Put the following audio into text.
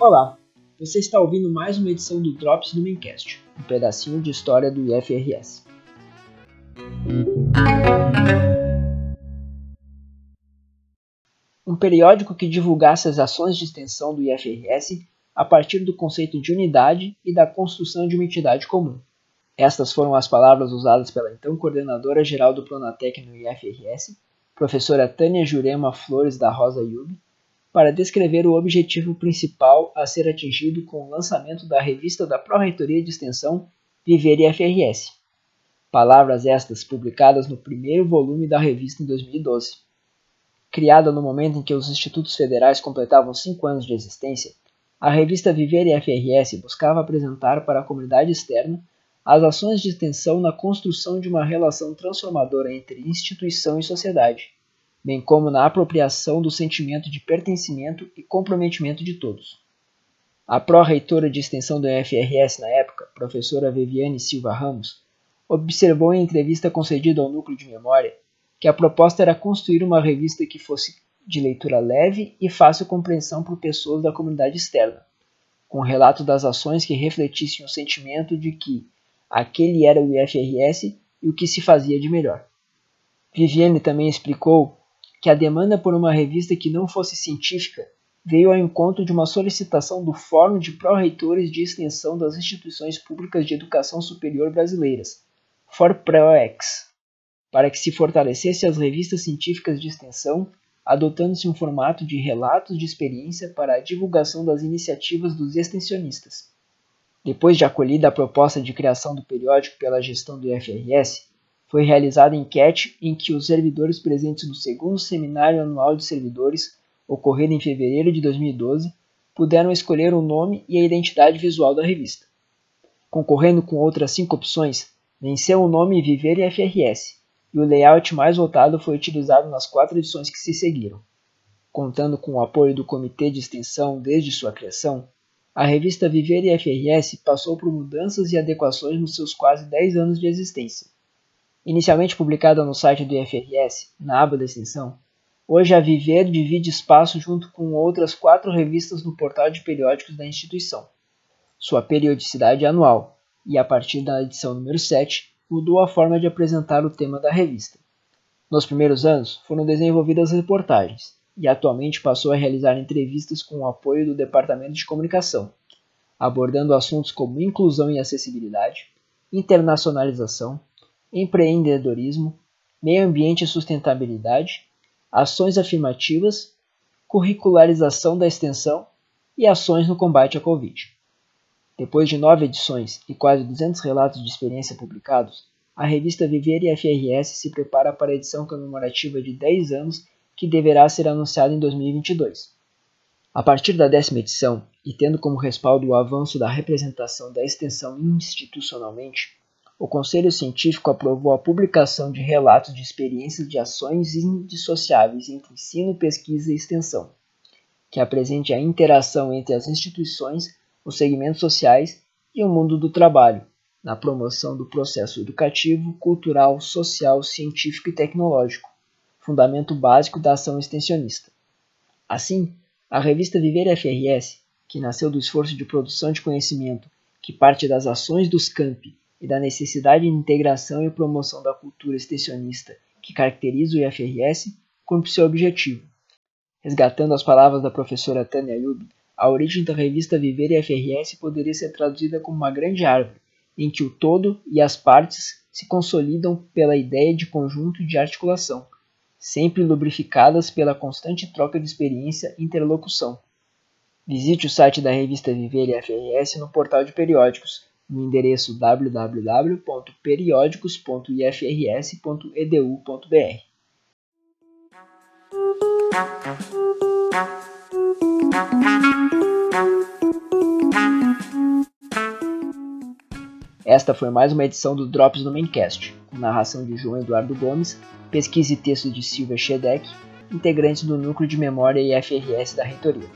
Olá, você está ouvindo mais uma edição do Drops no Maincast, um pedacinho de história do IFRS. Um periódico que divulgasse as ações de extensão do IFRS a partir do conceito de unidade e da construção de uma entidade comum. Estas foram as palavras usadas pela então coordenadora geral do Planatec no IFRS, professora Tânia Jurema Flores da Rosa Yubi, para descrever o objetivo principal a ser atingido com o lançamento da revista da Pró-Reitoria de Extensão Viver IFRS. Palavras estas publicadas no primeiro volume da revista em 2012. Criada no momento em que os institutos federais completavam cinco anos de existência, a revista Viver IFRS buscava apresentar para a comunidade externa as ações de extensão na construção de uma relação transformadora entre instituição e sociedade bem como na apropriação do sentimento de pertencimento e comprometimento de todos. A pró-reitora de extensão do UFRS na época, professora Viviane Silva Ramos, observou em entrevista concedida ao Núcleo de Memória que a proposta era construir uma revista que fosse de leitura leve e fácil compreensão por pessoas da comunidade externa, com relato das ações que refletissem o sentimento de que aquele era o IFRS e o que se fazia de melhor. Viviane também explicou que a demanda por uma revista que não fosse científica veio ao encontro de uma solicitação do Fórum de Pró-Reitores de Extensão das Instituições Públicas de Educação Superior Brasileiras, FORPROEX, para que se fortalecesse as revistas científicas de extensão, adotando-se um formato de relatos de experiência para a divulgação das iniciativas dos extensionistas. Depois de acolhida a proposta de criação do periódico pela gestão do IFRS, foi realizada enquete em que os servidores presentes no segundo Seminário Anual de Servidores, ocorrido em fevereiro de 2012, puderam escolher o nome e a identidade visual da revista. Concorrendo com outras cinco opções, venceu o nome Viver e FRS, e o layout mais votado foi utilizado nas quatro edições que se seguiram. Contando com o apoio do Comitê de Extensão desde sua criação, a revista Viver e FRS passou por mudanças e adequações nos seus quase 10 anos de existência Inicialmente publicada no site do IFRS, na aba da extensão, hoje a Viver divide espaço junto com outras quatro revistas no portal de periódicos da instituição. Sua periodicidade é anual, e a partir da edição número 7, mudou a forma de apresentar o tema da revista. Nos primeiros anos, foram desenvolvidas reportagens, e atualmente passou a realizar entrevistas com o apoio do Departamento de Comunicação, abordando assuntos como inclusão e acessibilidade, internacionalização, empreendedorismo, meio ambiente e sustentabilidade, ações afirmativas, curricularização da extensão e ações no combate à Covid. Depois de nove edições e quase 200 relatos de experiência publicados, a revista Viver e FRS se prepara para a edição comemorativa de 10 anos que deverá ser anunciada em 2022. A partir da décima edição, e tendo como respaldo o avanço da representação da extensão institucionalmente, o Conselho Científico aprovou a publicação de relatos de experiências de ações indissociáveis entre ensino, pesquisa e extensão, que apresente a interação entre as instituições, os segmentos sociais e o mundo do trabalho, na promoção do processo educativo, cultural, social, científico e tecnológico, fundamento básico da ação extensionista. Assim, a revista Viver FRS, que nasceu do esforço de produção de conhecimento que parte das ações dos campi e da necessidade de integração e promoção da cultura extensionista que caracteriza o IFRS, cumpre seu objetivo. Resgatando as palavras da professora Tânia Ayub, a origem da revista Viver IFRS poderia ser traduzida como uma grande árvore, em que o todo e as partes se consolidam pela ideia de conjunto e de articulação, sempre lubrificadas pela constante troca de experiência e interlocução. Visite o site da revista Viver IFRS no portal de periódicos no endereço www.periódicos.ifrs.edu.br. Esta foi mais uma edição do Drops no Maincast, com narração de João Eduardo Gomes, pesquisa e texto de Silvia Schedeck, integrantes do Núcleo de Memória e FRS da Reitoria.